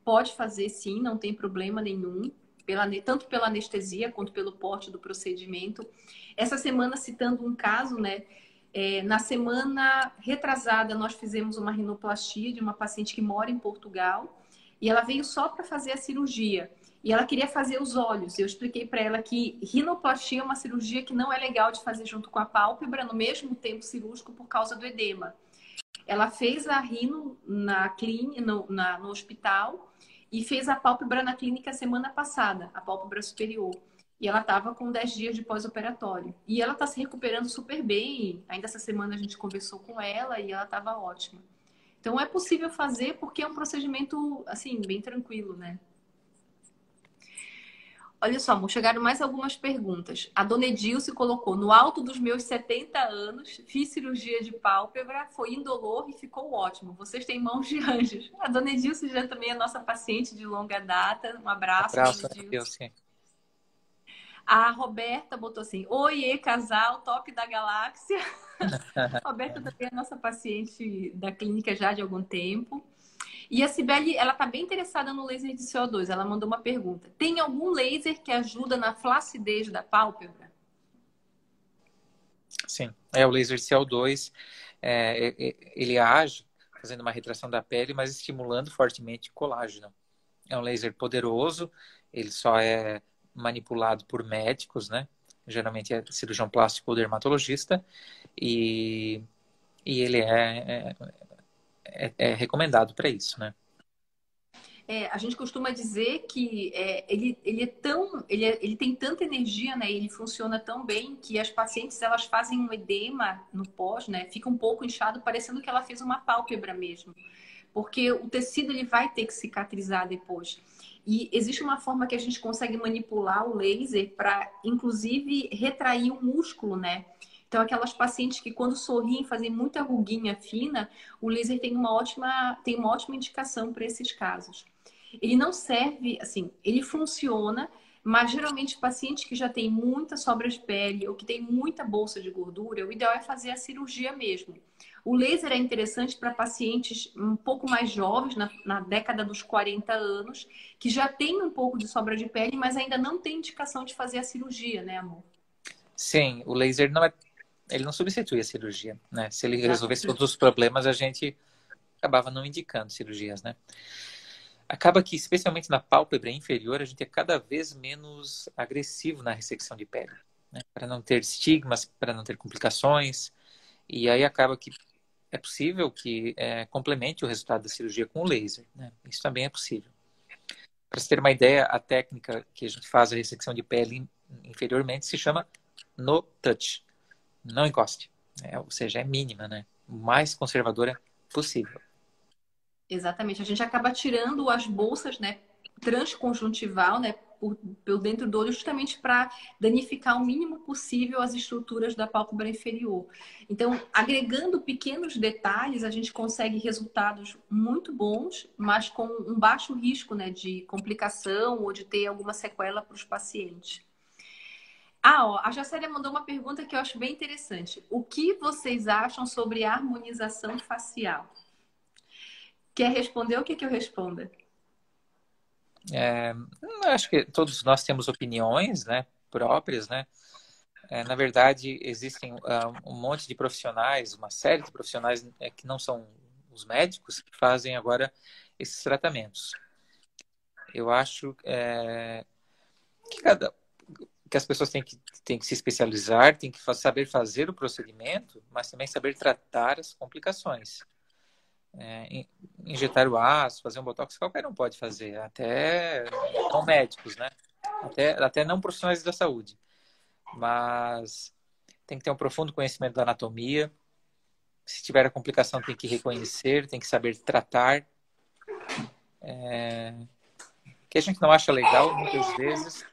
Pode fazer sim, não tem problema nenhum, pela, tanto pela anestesia quanto pelo porte do procedimento. Essa semana, citando um caso, né? É, na semana retrasada, nós fizemos uma rinoplastia de uma paciente que mora em Portugal e ela veio só para fazer a cirurgia. E ela queria fazer os olhos. Eu expliquei para ela que rinoplastia é uma cirurgia que não é legal de fazer junto com a pálpebra no mesmo tempo cirúrgico por causa do edema. Ela fez a rino na clínica, no, na, no hospital e fez a pálpebra na clínica semana passada, a pálpebra superior. E ela estava com 10 dias de pós-operatório. E ela está se recuperando super bem. Ainda essa semana a gente conversou com ela e ela estava ótima. Então é possível fazer porque é um procedimento assim bem tranquilo, né? Olha só, amor, chegaram mais algumas perguntas. A dona Edilce colocou: no alto dos meus 70 anos, fiz cirurgia de pálpebra, foi indolor e ficou ótimo. Vocês têm mãos de anjos. A dona Edilce já também é nossa paciente de longa data. Um abraço, abraço dona Edilce. A Roberta botou assim: Oiê, casal, top da galáxia. a Roberta também é nossa paciente da clínica já de algum tempo. E a Cibele, ela tá bem interessada no laser de CO2. Ela mandou uma pergunta. Tem algum laser que ajuda na flacidez da pálpebra? Sim, é o laser CO2. É, é, é, ele age fazendo uma retração da pele, mas estimulando fortemente colágeno. É um laser poderoso, ele só é manipulado por médicos, né? Geralmente é cirurgião plástico ou dermatologista, e, e ele é, é é, é recomendado para isso, né? É, a gente costuma dizer que é, ele, ele é tão ele, é, ele tem tanta energia né ele funciona tão bem que as pacientes elas fazem um edema no pós né fica um pouco inchado parecendo que ela fez uma pálpebra mesmo. Porque o tecido ele vai ter que cicatrizar depois. E existe uma forma que a gente consegue manipular o laser para inclusive retrair o músculo né então, aquelas pacientes que quando sorriem fazem muita ruguinha fina, o laser tem uma ótima, tem uma ótima indicação para esses casos. Ele não serve, assim, ele funciona, mas geralmente pacientes que já têm muita sobra de pele ou que tem muita bolsa de gordura, o ideal é fazer a cirurgia mesmo. O laser é interessante para pacientes um pouco mais jovens, na, na, década dos 40 anos, que já tem um pouco de sobra de pele, mas ainda não tem indicação de fazer a cirurgia, né, amor? Sim, o laser não é ele não substitui a cirurgia, né? Se ele resolvesse todos os problemas, a gente acabava não indicando cirurgias, né? Acaba que, especialmente na pálpebra inferior, a gente é cada vez menos agressivo na ressecção de pele, né? para não ter estigmas, para não ter complicações. E aí acaba que é possível que é, complemente o resultado da cirurgia com o laser, né? Isso também é possível. Para você ter uma ideia, a técnica que a gente faz a ressecção de pele inferiormente se chama no touch não encoste. É, ou seja, é mínima, né? Mais conservadora possível. Exatamente. A gente acaba tirando as bolsas, né, transconjuntival, né, por, pelo dentro do olho, justamente para danificar o mínimo possível as estruturas da pálpebra inferior. Então, agregando pequenos detalhes, a gente consegue resultados muito bons, mas com um baixo risco, né, de complicação ou de ter alguma sequela para os pacientes. Ah, ó, a Jacélia mandou uma pergunta que eu acho bem interessante. O que vocês acham sobre harmonização facial? Quer responder ou quer que eu responda? É, acho que todos nós temos opiniões né, próprias, né? É, na verdade, existem uh, um monte de profissionais, uma série de profissionais é, que não são os médicos que fazem agora esses tratamentos. Eu acho é, que cada, que as pessoas têm que, têm que se especializar, têm que saber fazer o procedimento, mas também saber tratar as complicações. É, injetar o aço, fazer um botox, qualquer um pode fazer, até não médicos, né? Até, até não profissionais da saúde. Mas tem que ter um profundo conhecimento da anatomia. Se tiver a complicação, tem que reconhecer, tem que saber tratar. É... Que a gente não acha legal, muitas vezes,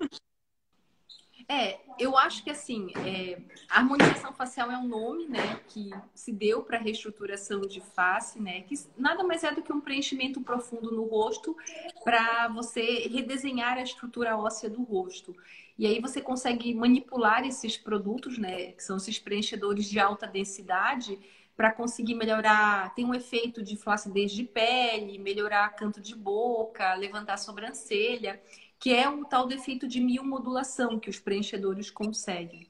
É, eu acho que assim, é, harmonização facial é um nome, né, que se deu para reestruturação de face, né, que nada mais é do que um preenchimento profundo no rosto para você redesenhar a estrutura óssea do rosto. E aí você consegue manipular esses produtos, né, que são esses preenchedores de alta densidade, para conseguir melhorar, tem um efeito de flacidez de pele, melhorar canto de boca, levantar a sobrancelha que é o tal defeito de miomodulação que os preenchedores conseguem.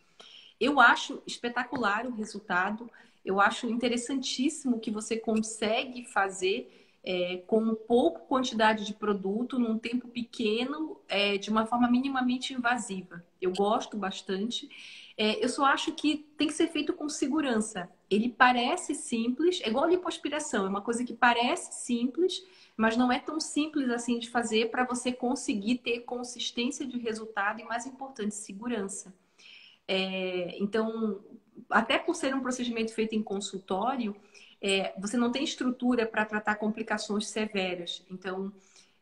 Eu acho espetacular o resultado, eu acho interessantíssimo que você consegue fazer é, com pouca quantidade de produto, num tempo pequeno, é, de uma forma minimamente invasiva. Eu gosto bastante. É, eu só acho que tem que ser feito com segurança. Ele parece simples, é igual a lipoaspiração, é uma coisa que parece simples, mas não é tão simples assim de fazer para você conseguir ter consistência de resultado e, mais importante, segurança. É, então, até por ser um procedimento feito em consultório, é, você não tem estrutura para tratar complicações severas. Então,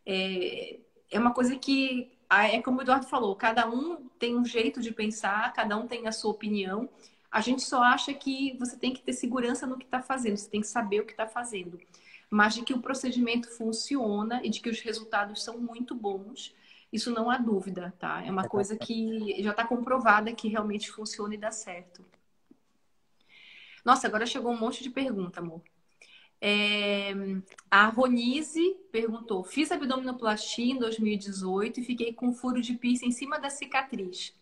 é, é uma coisa que, é como o Eduardo falou, cada um tem um jeito de pensar, cada um tem a sua opinião. A gente só acha que você tem que ter segurança no que está fazendo, você tem que saber o que está fazendo mas de que o procedimento funciona e de que os resultados são muito bons. Isso não há dúvida, tá? É uma coisa que já está comprovada que realmente funciona e dá certo. Nossa, agora chegou um monte de pergunta, amor. É... A Ronise perguntou: Fiz abdominoplastia em 2018 e fiquei com furo de piercing em cima da cicatriz.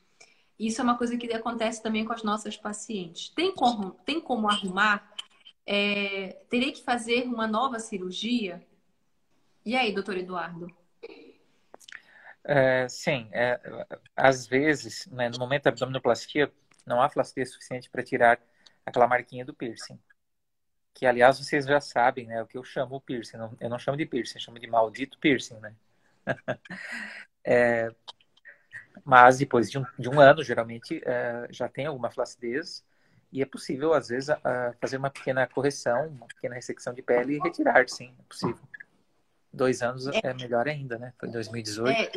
Isso é uma coisa que acontece também com as nossas pacientes. Tem como, tem como arrumar? É, terei que fazer uma nova cirurgia? E aí, doutor Eduardo? É, sim, é, às vezes, né, no momento da abdominoplastia, não há flacidez suficiente para tirar aquela marquinha do piercing. Que, aliás, vocês já sabem, né, o que eu chamo piercing. Eu não chamo de piercing, eu chamo de maldito piercing, né? é, mas depois de um, de um ano, geralmente, é, já tem alguma flacidez e é possível, às vezes, fazer uma pequena correção, uma pequena ressecção de pele e retirar, sim, é possível. Dois anos é, é melhor ainda, né? Foi 2018. É,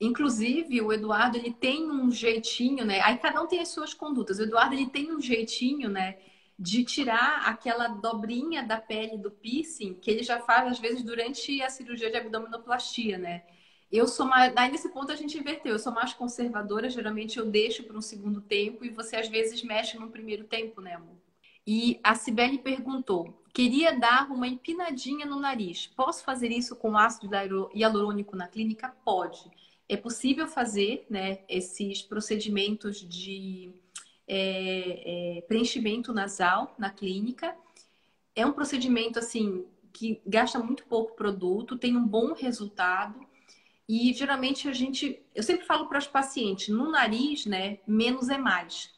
inclusive, o Eduardo, ele tem um jeitinho, né? Aí cada um tem as suas condutas. O Eduardo, ele tem um jeitinho, né? De tirar aquela dobrinha da pele do piercing que ele já faz, às vezes, durante a cirurgia de abdominoplastia, né? Eu sou mais. Aí nesse ponto a gente inverteu. Eu sou mais conservadora, geralmente eu deixo para um segundo tempo e você às vezes mexe no primeiro tempo, né, amor? E a Cibele perguntou: queria dar uma empinadinha no nariz. Posso fazer isso com ácido hialurônico na clínica? Pode. É possível fazer né, esses procedimentos de é, é, preenchimento nasal na clínica. É um procedimento assim que gasta muito pouco produto, tem um bom resultado e geralmente a gente, eu sempre falo para os pacientes, no nariz, né, menos é mais.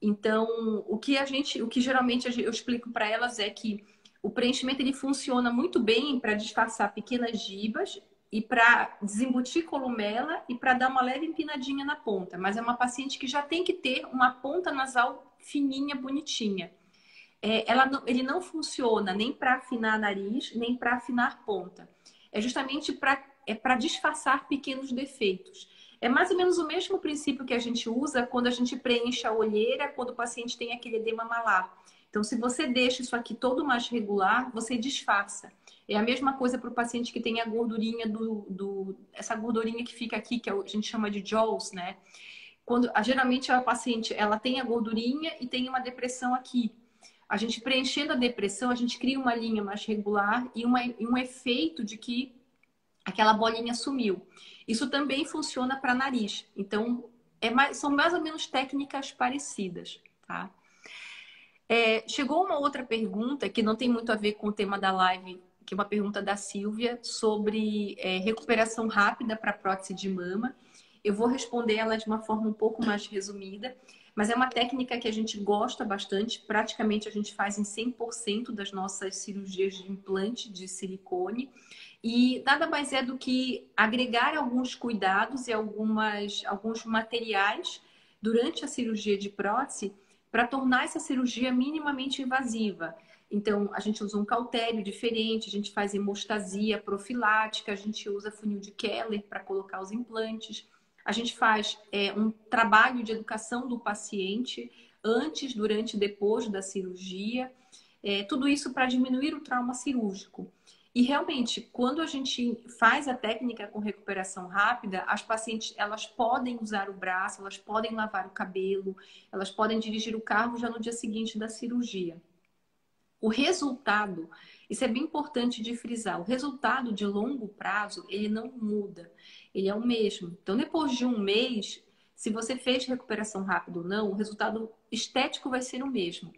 Então, o que a gente, o que geralmente eu explico para elas é que o preenchimento ele funciona muito bem para disfarçar pequenas gibas e para desembutir columela e para dar uma leve empinadinha na ponta. Mas é uma paciente que já tem que ter uma ponta nasal fininha, bonitinha. É, ela não, ele não funciona nem para afinar nariz, nem para afinar ponta. É justamente para é para disfarçar pequenos defeitos. É mais ou menos o mesmo princípio que a gente usa quando a gente preenche a olheira, quando o paciente tem aquele edema malar. Então, se você deixa isso aqui todo mais regular, você disfarça. É a mesma coisa para o paciente que tem a gordurinha do, do, essa gordurinha que fica aqui, que a gente chama de jaws, né? Quando geralmente a paciente ela tem a gordurinha e tem uma depressão aqui. A gente preenchendo a depressão, a gente cria uma linha mais regular e, uma, e um efeito de que aquela bolinha sumiu. Isso também funciona para nariz. Então, é mais, são mais ou menos técnicas parecidas, tá? É, chegou uma outra pergunta que não tem muito a ver com o tema da live, que é uma pergunta da Silvia sobre é, recuperação rápida para prótese de mama. Eu vou responder ela de uma forma um pouco mais resumida, mas é uma técnica que a gente gosta bastante. Praticamente a gente faz em 100% das nossas cirurgias de implante de silicone. E nada mais é do que agregar alguns cuidados e algumas, alguns materiais durante a cirurgia de prótese para tornar essa cirurgia minimamente invasiva. Então, a gente usa um cautério diferente, a gente faz hemostasia profilática, a gente usa funil de Keller para colocar os implantes, A gente faz é, um trabalho de educação do paciente antes, durante e depois da cirurgia. É, tudo isso para diminuir o trauma cirúrgico. E realmente, quando a gente faz a técnica com recuperação rápida, as pacientes elas podem usar o braço, elas podem lavar o cabelo, elas podem dirigir o carro já no dia seguinte da cirurgia. O resultado, isso é bem importante de frisar, o resultado de longo prazo, ele não muda, ele é o mesmo. Então, depois de um mês, se você fez recuperação rápida ou não, o resultado estético vai ser o mesmo.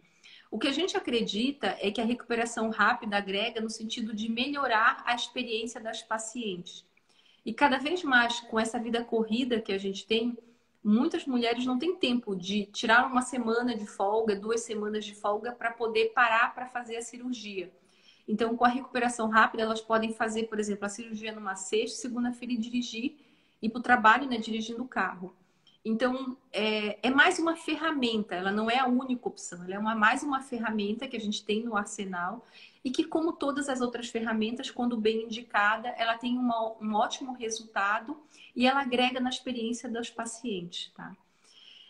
O que a gente acredita é que a recuperação rápida agrega no sentido de melhorar a experiência das pacientes. E cada vez mais, com essa vida corrida que a gente tem, muitas mulheres não têm tempo de tirar uma semana de folga, duas semanas de folga, para poder parar para fazer a cirurgia. Então, com a recuperação rápida, elas podem fazer, por exemplo, a cirurgia numa sexta, segunda-feira e dirigir, ir para o trabalho, né, dirigindo o carro. Então, é, é, mais uma ferramenta, ela não é a única opção, ela é uma, mais uma ferramenta que a gente tem no arsenal e que, como todas as outras ferramentas, quando bem indicada, ela tem uma, um ótimo resultado e ela agrega na experiência dos pacientes, tá?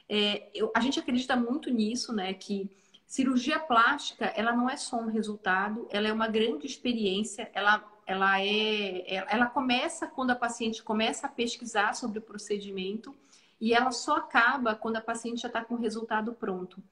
É, eu, a gente acredita muito nisso, né, que cirurgia plástica, ela não é só um resultado, ela é uma grande experiência, ela, ela, é, ela começa quando a paciente começa a pesquisar sobre o procedimento, e ela só acaba quando a paciente já está com o resultado pronto.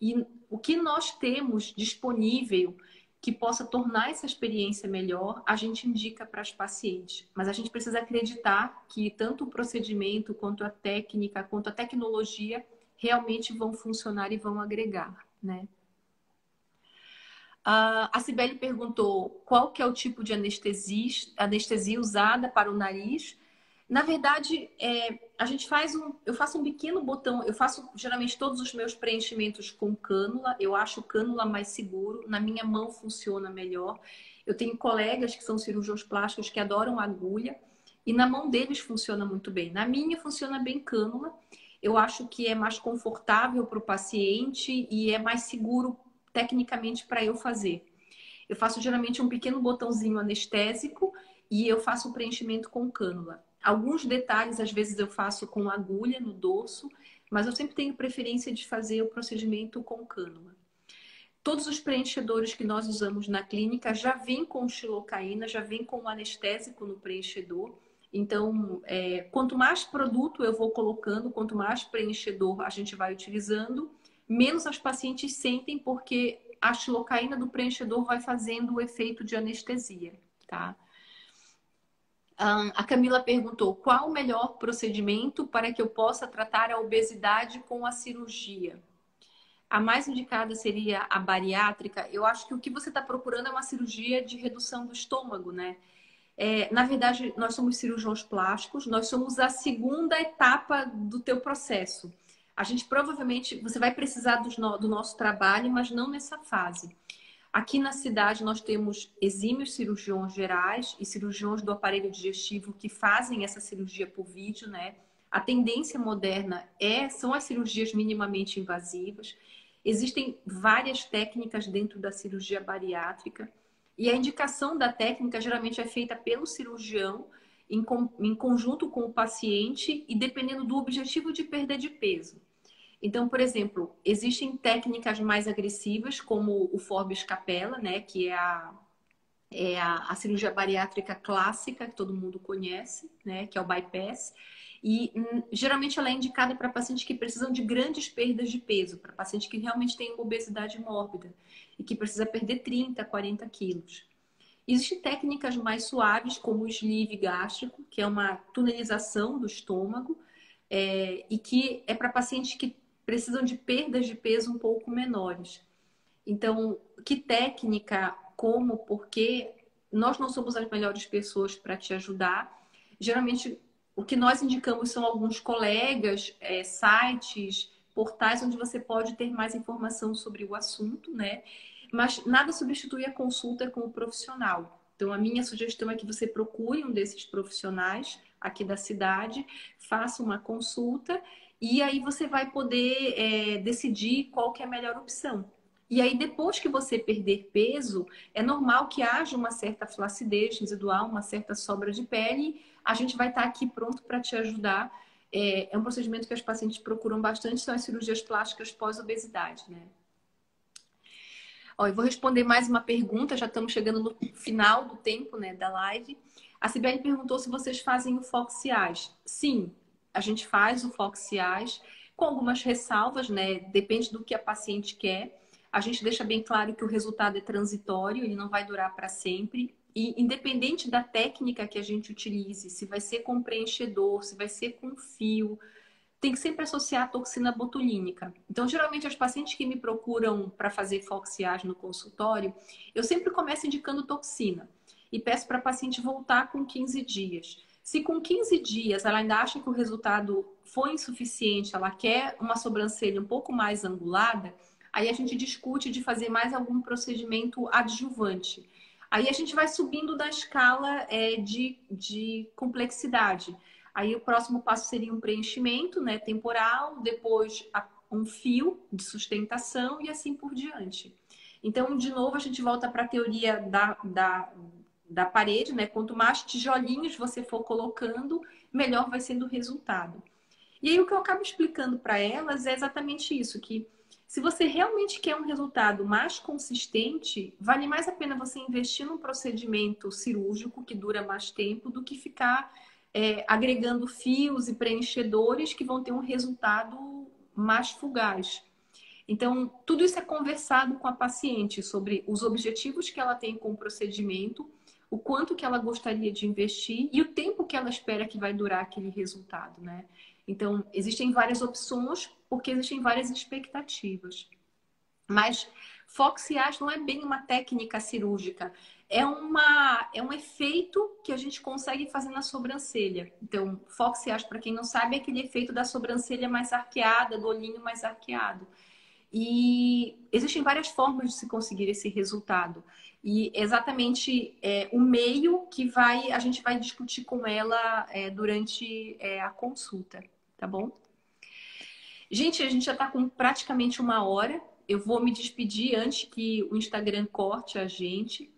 E o que nós temos disponível que possa tornar essa experiência melhor, a gente indica para as pacientes. Mas a gente precisa acreditar que tanto o procedimento, quanto a técnica, quanto a tecnologia realmente vão funcionar e vão agregar, né? Uh, a Cibele perguntou qual que é o tipo de anestesia, anestesia usada para o nariz. Na verdade, é, a gente faz um. Eu faço um pequeno botão. Eu faço geralmente todos os meus preenchimentos com cânula. Eu acho cânula mais seguro. Na minha mão funciona melhor. Eu tenho colegas que são cirurgiões plásticos que adoram agulha. E na mão deles funciona muito bem. Na minha funciona bem cânula. Eu acho que é mais confortável para o paciente e é mais seguro tecnicamente para eu fazer. Eu faço geralmente um pequeno botãozinho anestésico e eu faço o preenchimento com cânula. Alguns detalhes, às vezes, eu faço com agulha no dorso, mas eu sempre tenho preferência de fazer o procedimento com cânula. Todos os preenchedores que nós usamos na clínica já vêm com xilocaína, já vêm com anestésico no preenchedor. Então, é, quanto mais produto eu vou colocando, quanto mais preenchedor a gente vai utilizando, menos as pacientes sentem, porque a xilocaína do preenchedor vai fazendo o efeito de anestesia, tá? A Camila perguntou qual o melhor procedimento para que eu possa tratar a obesidade com a cirurgia. A mais indicada seria a bariátrica. Eu acho que o que você está procurando é uma cirurgia de redução do estômago, né? É, na verdade, nós somos cirurgiões plásticos, nós somos a segunda etapa do teu processo. A gente provavelmente, você vai precisar do, do nosso trabalho, mas não nessa fase. Aqui na cidade nós temos exímios cirurgiões gerais e cirurgiões do aparelho digestivo que fazem essa cirurgia por vídeo, né? A tendência moderna é são as cirurgias minimamente invasivas. Existem várias técnicas dentro da cirurgia bariátrica e a indicação da técnica geralmente é feita pelo cirurgião em, em conjunto com o paciente e dependendo do objetivo de perda de peso. Então, por exemplo, existem técnicas mais agressivas, como o Forbes Capella, né, que é a, é a, a, cirurgia bariátrica clássica, que todo mundo conhece, né, que é o bypass. E hum, geralmente ela é indicada para pacientes que precisam de grandes perdas de peso, para pacientes que realmente têm obesidade mórbida e que precisa perder 30, 40 quilos. Existem técnicas mais suaves, como o sleeve gástrico, que é uma tunelização do estômago, é, e que é para pacientes que precisam de perdas de peso um pouco menores. Então, que técnica, como, porque nós não somos as melhores pessoas para te ajudar. Geralmente, o que nós indicamos são alguns colegas, é, sites, portais onde você pode ter mais informação sobre o assunto, né? Mas nada substitui a consulta com o profissional. Então, a minha sugestão é que você procure um desses profissionais aqui da cidade, faça uma consulta e aí você vai poder é, decidir qual que é a melhor opção. E aí, depois que você perder peso, é normal que haja uma certa flacidez residual, uma certa sobra de pele. A gente vai estar aqui pronto para te ajudar é, é um procedimento que as pacientes procuram bastante, são as cirurgias plásticas pós-obesidade, né? Ó, eu vou responder mais uma pergunta, já estamos chegando no final do tempo né, da live. A Sibeli perguntou se vocês fazem o Foxiais. Sim, a gente faz o Foxiais com algumas ressalvas, né? Depende do que a paciente quer. A gente deixa bem claro que o resultado é transitório, ele não vai durar para sempre. E independente da técnica que a gente utilize, se vai ser com preenchedor, se vai ser com fio, tem que sempre associar a toxina botulínica. Então, geralmente, as pacientes que me procuram para fazer foxiagem no consultório, eu sempre começo indicando toxina e peço para a paciente voltar com 15 dias. Se com 15 dias ela ainda acha que o resultado foi insuficiente, ela quer uma sobrancelha um pouco mais angulada, aí a gente discute de fazer mais algum procedimento adjuvante. Aí a gente vai subindo da escala é, de, de complexidade. Aí o próximo passo seria um preenchimento né, temporal, depois um fio de sustentação e assim por diante. Então, de novo, a gente volta para a teoria da, da, da parede, né? Quanto mais tijolinhos você for colocando, melhor vai sendo o resultado. E aí o que eu acabo explicando para elas é exatamente isso, que se você realmente quer um resultado mais consistente, vale mais a pena você investir num procedimento cirúrgico que dura mais tempo do que ficar é, agregando fios e preenchedores que vão ter um resultado mais fugaz. Então, tudo isso é conversado com a paciente sobre os objetivos que ela tem com o procedimento o quanto que ela gostaria de investir e o tempo que ela espera que vai durar aquele resultado, né? Então, existem várias opções porque existem várias expectativas. Mas foxiage não é bem uma técnica cirúrgica, é, uma, é um efeito que a gente consegue fazer na sobrancelha. Então, foxiage, para quem não sabe, é aquele efeito da sobrancelha mais arqueada, do olhinho mais arqueado. E existem várias formas de se conseguir esse resultado. E exatamente é, o meio que vai a gente vai discutir com ela é, durante é, a consulta, tá bom? Gente, a gente já está com praticamente uma hora. Eu vou me despedir antes que o Instagram corte a gente.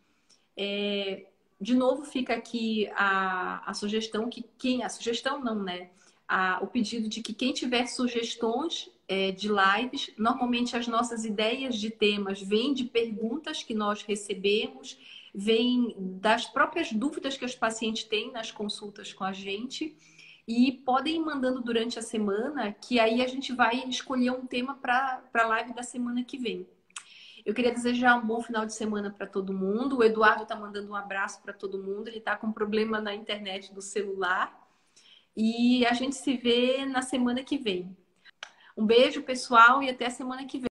É, de novo, fica aqui a, a sugestão que quem. A sugestão não, né? A, o pedido de que quem tiver sugestões é, de lives. Normalmente as nossas ideias de temas vêm de perguntas que nós recebemos, vêm das próprias dúvidas que os pacientes têm nas consultas com a gente. E podem ir mandando durante a semana, que aí a gente vai escolher um tema para a live da semana que vem. Eu queria desejar um bom final de semana para todo mundo. O Eduardo está mandando um abraço para todo mundo. Ele está com problema na internet do celular. E a gente se vê na semana que vem. Um beijo, pessoal, e até a semana que vem.